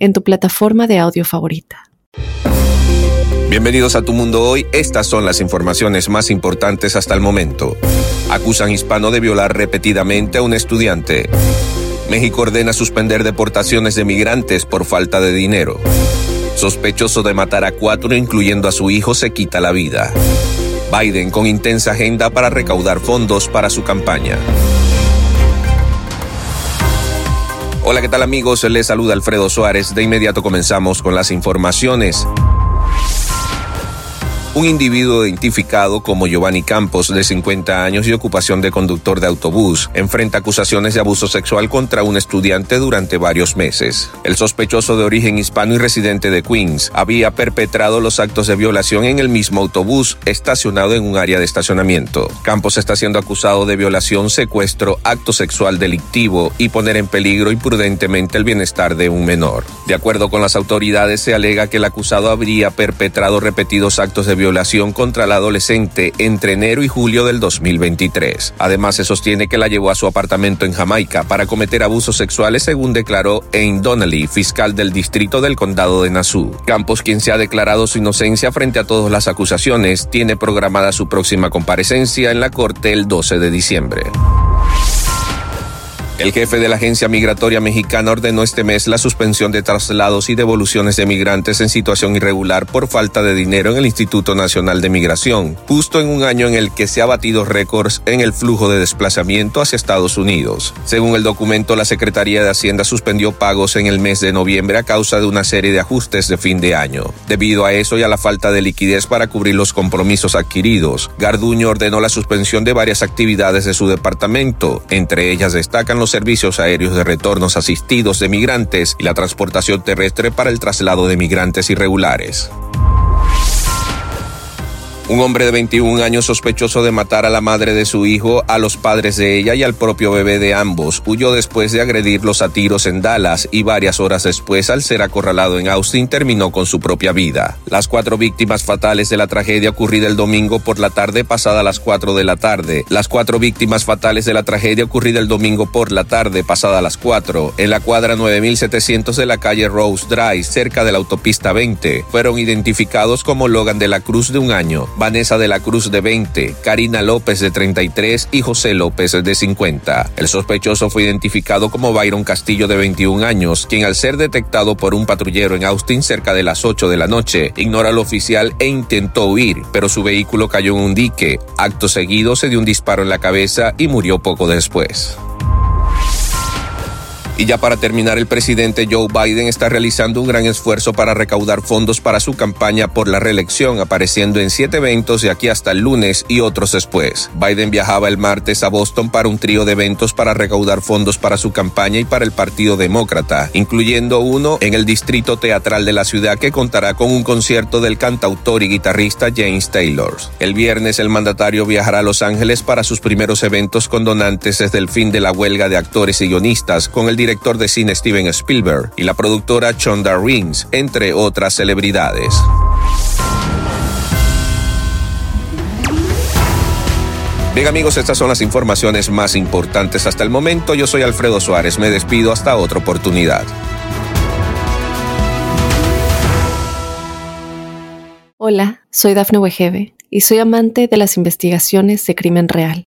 en tu plataforma de audio favorita. Bienvenidos a Tu Mundo Hoy. Estas son las informaciones más importantes hasta el momento. Acusan hispano de violar repetidamente a un estudiante. México ordena suspender deportaciones de migrantes por falta de dinero. Sospechoso de matar a cuatro, incluyendo a su hijo, se quita la vida. Biden con intensa agenda para recaudar fondos para su campaña. Hola, ¿qué tal amigos? Les saluda Alfredo Suárez. De inmediato comenzamos con las informaciones. Un individuo identificado como Giovanni Campos, de 50 años y ocupación de conductor de autobús, enfrenta acusaciones de abuso sexual contra un estudiante durante varios meses. El sospechoso de origen hispano y residente de Queens había perpetrado los actos de violación en el mismo autobús estacionado en un área de estacionamiento. Campos está siendo acusado de violación, secuestro, acto sexual delictivo y poner en peligro imprudentemente el bienestar de un menor. De acuerdo con las autoridades, se alega que el acusado habría perpetrado repetidos actos de violación contra la adolescente entre enero y julio del 2023. Además, se sostiene que la llevó a su apartamento en Jamaica para cometer abusos sexuales, según declaró Ain Donnelly, fiscal del distrito del condado de Nassau. Campos, quien se ha declarado su inocencia frente a todas las acusaciones, tiene programada su próxima comparecencia en la corte el 12 de diciembre. El jefe de la Agencia Migratoria Mexicana ordenó este mes la suspensión de traslados y devoluciones de migrantes en situación irregular por falta de dinero en el Instituto Nacional de Migración, justo en un año en el que se ha batido récords en el flujo de desplazamiento hacia Estados Unidos. Según el documento, la Secretaría de Hacienda suspendió pagos en el mes de noviembre a causa de una serie de ajustes de fin de año. Debido a eso y a la falta de liquidez para cubrir los compromisos adquiridos, Garduño ordenó la suspensión de varias actividades de su departamento. Entre ellas destacan los servicios aéreos de retornos asistidos de migrantes y la transportación terrestre para el traslado de migrantes irregulares. Un hombre de 21 años sospechoso de matar a la madre de su hijo, a los padres de ella y al propio bebé de ambos, huyó después de agredirlos a tiros en Dallas y varias horas después, al ser acorralado en Austin, terminó con su propia vida. Las cuatro víctimas fatales de la tragedia ocurrida el domingo por la tarde pasada a las 4 de la tarde. Las cuatro víctimas fatales de la tragedia ocurrida el domingo por la tarde pasada a las 4 en la cuadra 9700 de la calle Rose Drive, cerca de la autopista 20, fueron identificados como Logan de la Cruz de un año, Vanessa de la Cruz de 20, Karina López de 33 y José López de 50. El sospechoso fue identificado como Byron Castillo de 21 años, quien al ser detectado por un patrullero en Austin cerca de las 8 de la noche, ignora al oficial e intentó huir, pero su vehículo cayó en un dique. Acto seguido se dio un disparo en la cabeza y murió poco después. Y ya para terminar, el presidente Joe Biden está realizando un gran esfuerzo para recaudar fondos para su campaña por la reelección, apareciendo en siete eventos de aquí hasta el lunes y otros después. Biden viajaba el martes a Boston para un trío de eventos para recaudar fondos para su campaña y para el Partido Demócrata, incluyendo uno en el Distrito Teatral de la ciudad que contará con un concierto del cantautor y guitarrista James Taylor. El viernes el mandatario viajará a Los Ángeles para sus primeros eventos con donantes desde el fin de la huelga de actores y guionistas con el director director de cine Steven Spielberg y la productora Chonda Rhimes, entre otras celebridades. Bien amigos, estas son las informaciones más importantes hasta el momento. Yo soy Alfredo Suárez, me despido hasta otra oportunidad. Hola, soy Dafne Wegebe y soy amante de las investigaciones de crimen real.